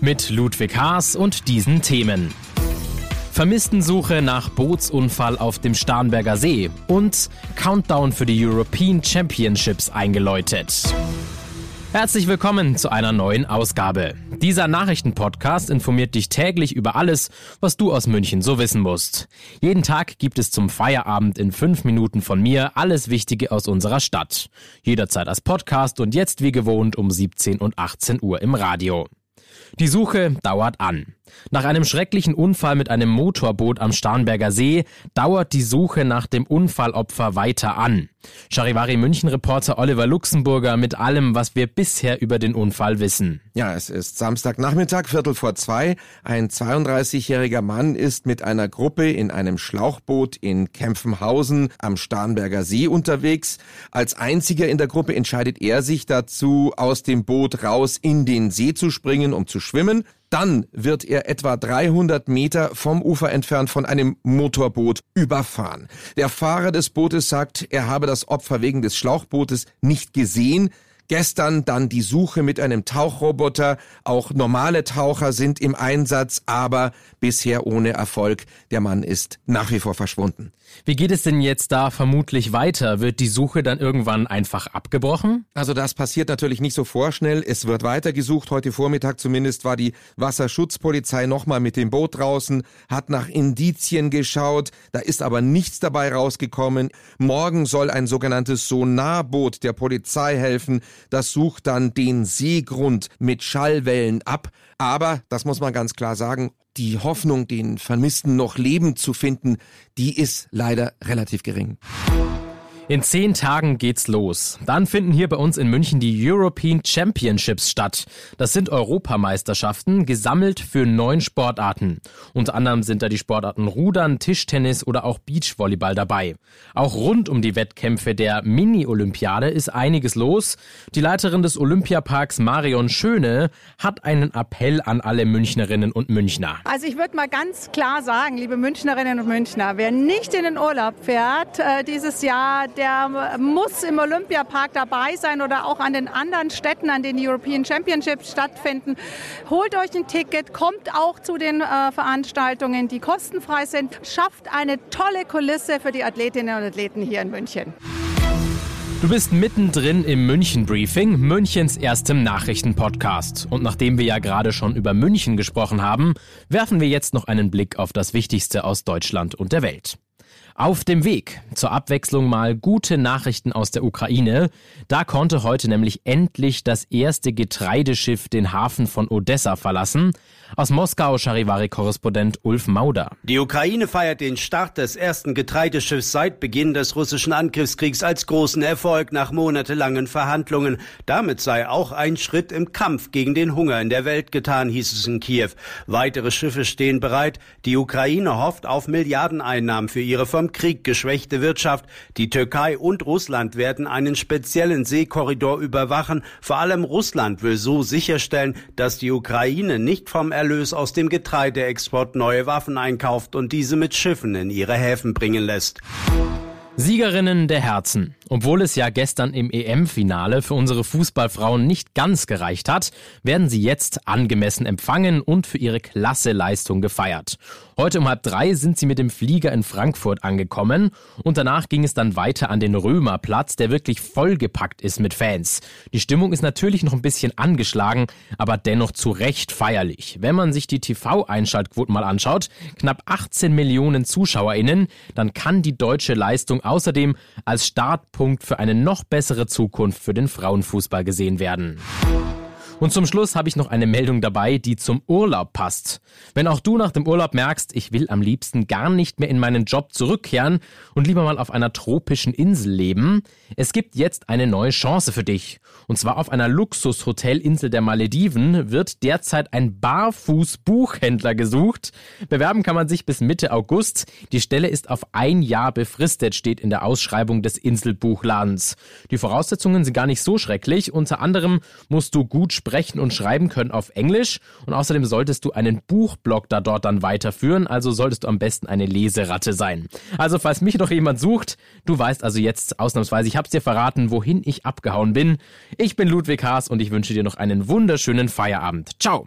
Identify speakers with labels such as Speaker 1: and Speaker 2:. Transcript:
Speaker 1: Mit Ludwig Haas und diesen Themen. Vermisstensuche nach Bootsunfall auf dem Starnberger See und Countdown für die European Championships eingeläutet. Herzlich willkommen zu einer neuen Ausgabe. Dieser Nachrichtenpodcast informiert dich täglich über alles, was du aus München so wissen musst. Jeden Tag gibt es zum Feierabend in fünf Minuten von mir alles Wichtige aus unserer Stadt. Jederzeit als Podcast und jetzt wie gewohnt um 17 und 18 Uhr im Radio. Die Suche dauert an. Nach einem schrecklichen Unfall mit einem Motorboot am Starnberger See dauert die Suche nach dem Unfallopfer weiter an. Charivari München Reporter Oliver Luxemburger mit allem, was wir bisher über den Unfall wissen.
Speaker 2: Ja, es ist Samstagnachmittag, Viertel vor zwei. Ein 32-jähriger Mann ist mit einer Gruppe in einem Schlauchboot in Kempfenhausen am Starnberger See unterwegs. Als einziger in der Gruppe entscheidet er sich dazu, aus dem Boot raus in den See zu springen, um zu schwimmen. Dann wird er etwa 300 Meter vom Ufer entfernt von einem Motorboot überfahren. Der Fahrer des Bootes sagt, er habe das Opfer wegen des Schlauchbootes nicht gesehen. Gestern dann die Suche mit einem Tauchroboter. Auch normale Taucher sind im Einsatz, aber bisher ohne Erfolg. Der Mann ist nach wie vor verschwunden.
Speaker 1: Wie geht es denn jetzt da vermutlich weiter? Wird die Suche dann irgendwann einfach abgebrochen?
Speaker 2: Also das passiert natürlich nicht so vorschnell. Es wird weiter gesucht. Heute Vormittag zumindest war die Wasserschutzpolizei nochmal mit dem Boot draußen, hat nach Indizien geschaut. Da ist aber nichts dabei rausgekommen. Morgen soll ein sogenanntes Sonarboot der Polizei helfen. Das sucht dann den Seegrund mit Schallwellen ab. Aber, das muss man ganz klar sagen, die Hoffnung, den Vermissten noch lebend zu finden, die ist leider relativ gering.
Speaker 1: In zehn Tagen geht's los. Dann finden hier bei uns in München die European Championships statt. Das sind Europameisterschaften, gesammelt für neun Sportarten. Unter anderem sind da die Sportarten Rudern, Tischtennis oder auch Beachvolleyball dabei. Auch rund um die Wettkämpfe der Mini-Olympiade ist einiges los. Die Leiterin des Olympiaparks Marion Schöne hat einen Appell an alle Münchnerinnen und Münchner.
Speaker 3: Also ich würde mal ganz klar sagen, liebe Münchnerinnen und Münchner, wer nicht in den Urlaub fährt äh, dieses Jahr, der muss im Olympiapark dabei sein oder auch an den anderen Städten, an denen die European Championships stattfinden. Holt euch ein Ticket, kommt auch zu den äh, Veranstaltungen, die kostenfrei sind. Schafft eine tolle Kulisse für die Athletinnen und Athleten hier in München.
Speaker 1: Du bist mittendrin im München Briefing, Münchens erstem Nachrichtenpodcast. Und nachdem wir ja gerade schon über München gesprochen haben, werfen wir jetzt noch einen Blick auf das Wichtigste aus Deutschland und der Welt. Auf dem Weg zur Abwechslung mal gute Nachrichten aus der Ukraine. Da konnte heute nämlich endlich das erste Getreideschiff den Hafen von Odessa verlassen. Aus Moskau Charivari-Korrespondent Ulf Mauder.
Speaker 4: Die Ukraine feiert den Start des ersten Getreideschiffs seit Beginn des russischen Angriffskriegs als großen Erfolg nach monatelangen Verhandlungen. Damit sei auch ein Schritt im Kampf gegen den Hunger in der Welt getan, hieß es in Kiew. Weitere Schiffe stehen bereit. Die Ukraine hofft auf Milliardeneinnahmen für ihre Krieg geschwächte Wirtschaft. Die Türkei und Russland werden einen speziellen Seekorridor überwachen. Vor allem Russland will so sicherstellen, dass die Ukraine nicht vom Erlös aus dem Getreideexport neue Waffen einkauft und diese mit Schiffen in ihre Häfen bringen lässt.
Speaker 1: Siegerinnen der Herzen. Obwohl es ja gestern im EM-Finale für unsere Fußballfrauen nicht ganz gereicht hat, werden sie jetzt angemessen empfangen und für ihre klasse Leistung gefeiert. Heute um halb drei sind sie mit dem Flieger in Frankfurt angekommen und danach ging es dann weiter an den Römerplatz, der wirklich vollgepackt ist mit Fans. Die Stimmung ist natürlich noch ein bisschen angeschlagen, aber dennoch zu Recht feierlich. Wenn man sich die TV-Einschaltquoten mal anschaut, knapp 18 Millionen ZuschauerInnen, dann kann die deutsche Leistung außerdem als Startpunkt für eine noch bessere Zukunft für den Frauenfußball gesehen werden. Und zum Schluss habe ich noch eine Meldung dabei, die zum Urlaub passt. Wenn auch du nach dem Urlaub merkst, ich will am liebsten gar nicht mehr in meinen Job zurückkehren und lieber mal auf einer tropischen Insel leben, es gibt jetzt eine neue Chance für dich. Und zwar auf einer Luxushotelinsel der Malediven wird derzeit ein Barfuß-Buchhändler gesucht. Bewerben kann man sich bis Mitte August. Die Stelle ist auf ein Jahr befristet, steht in der Ausschreibung des Inselbuchladens. Die Voraussetzungen sind gar nicht so schrecklich. Unter anderem musst du gut sprechen und schreiben können auf Englisch und außerdem solltest du einen Buchblog da dort dann weiterführen, also solltest du am besten eine Leseratte sein. Also falls mich noch jemand sucht, du weißt also jetzt ausnahmsweise, ich hab's dir verraten, wohin ich abgehauen bin. Ich bin Ludwig Haas und ich wünsche dir noch einen wunderschönen Feierabend. Ciao.